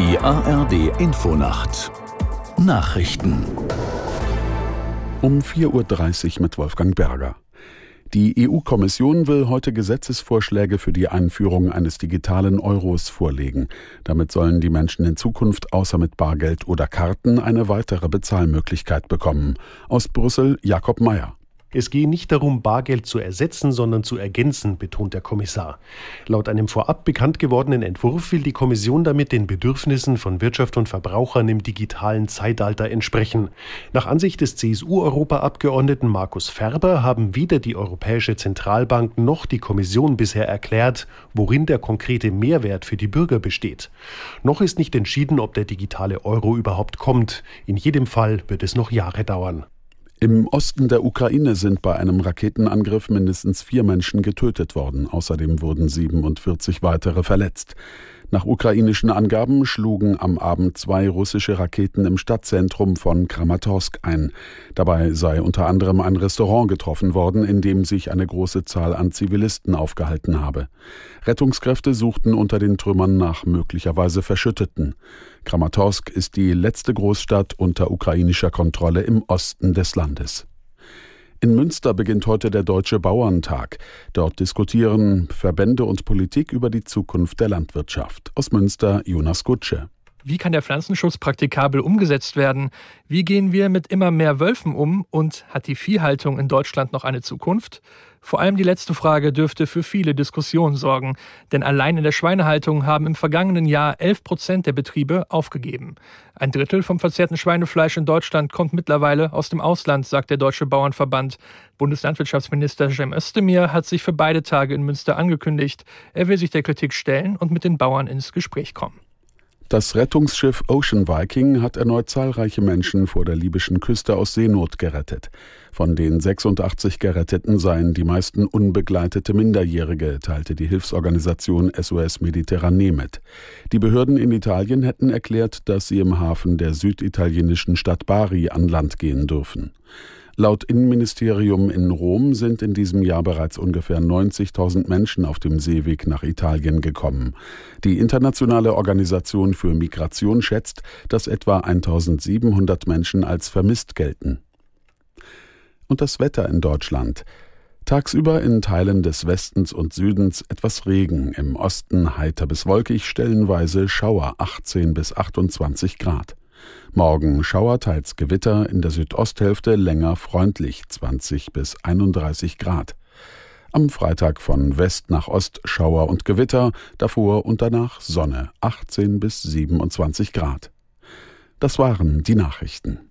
ARD Infonacht Nachrichten um 4.30 Uhr mit Wolfgang Berger. Die EU-Kommission will heute Gesetzesvorschläge für die Einführung eines digitalen Euros vorlegen. Damit sollen die Menschen in Zukunft außer mit Bargeld oder Karten eine weitere Bezahlmöglichkeit bekommen. Aus Brüssel Jakob Mayer. Es gehe nicht darum, Bargeld zu ersetzen, sondern zu ergänzen, betont der Kommissar. Laut einem vorab bekannt gewordenen Entwurf will die Kommission damit den Bedürfnissen von Wirtschaft und Verbrauchern im digitalen Zeitalter entsprechen. Nach Ansicht des CSU-Europaabgeordneten Markus Ferber haben weder die Europäische Zentralbank noch die Kommission bisher erklärt, worin der konkrete Mehrwert für die Bürger besteht. Noch ist nicht entschieden, ob der digitale Euro überhaupt kommt. In jedem Fall wird es noch Jahre dauern. Im Osten der Ukraine sind bei einem Raketenangriff mindestens vier Menschen getötet worden. Außerdem wurden 47 weitere verletzt. Nach ukrainischen Angaben schlugen am Abend zwei russische Raketen im Stadtzentrum von Kramatorsk ein. Dabei sei unter anderem ein Restaurant getroffen worden, in dem sich eine große Zahl an Zivilisten aufgehalten habe. Rettungskräfte suchten unter den Trümmern nach möglicherweise Verschütteten. Kramatorsk ist die letzte Großstadt unter ukrainischer Kontrolle im Osten des Landes. In Münster beginnt heute der Deutsche Bauerntag. Dort diskutieren Verbände und Politik über die Zukunft der Landwirtschaft. Aus Münster Jonas Gutsche. Wie kann der Pflanzenschutz praktikabel umgesetzt werden? Wie gehen wir mit immer mehr Wölfen um? Und hat die Viehhaltung in Deutschland noch eine Zukunft? Vor allem die letzte Frage dürfte für viele Diskussionen sorgen, denn allein in der Schweinehaltung haben im vergangenen Jahr 11 Prozent der Betriebe aufgegeben. Ein Drittel vom verzehrten Schweinefleisch in Deutschland kommt mittlerweile aus dem Ausland, sagt der Deutsche Bauernverband. Bundeslandwirtschaftsminister Cem Özdemir hat sich für beide Tage in Münster angekündigt. Er will sich der Kritik stellen und mit den Bauern ins Gespräch kommen. Das Rettungsschiff Ocean Viking hat erneut zahlreiche Menschen vor der libyschen Küste aus Seenot gerettet. Von den 86 Geretteten seien die meisten unbegleitete Minderjährige, teilte die Hilfsorganisation SOS Mediterranee mit. Die Behörden in Italien hätten erklärt, dass sie im Hafen der süditalienischen Stadt Bari an Land gehen dürfen. Laut Innenministerium in Rom sind in diesem Jahr bereits ungefähr 90.000 Menschen auf dem Seeweg nach Italien gekommen. Die Internationale Organisation für Migration schätzt, dass etwa 1.700 Menschen als vermisst gelten. Und das Wetter in Deutschland. Tagsüber in Teilen des Westens und Südens etwas Regen, im Osten heiter bis wolkig, stellenweise Schauer 18 bis 28 Grad. Morgen Schauer, teils Gewitter, in der Südosthälfte länger freundlich 20 bis 31 Grad. Am Freitag von West nach Ost Schauer und Gewitter, davor und danach Sonne 18 bis 27 Grad. Das waren die Nachrichten.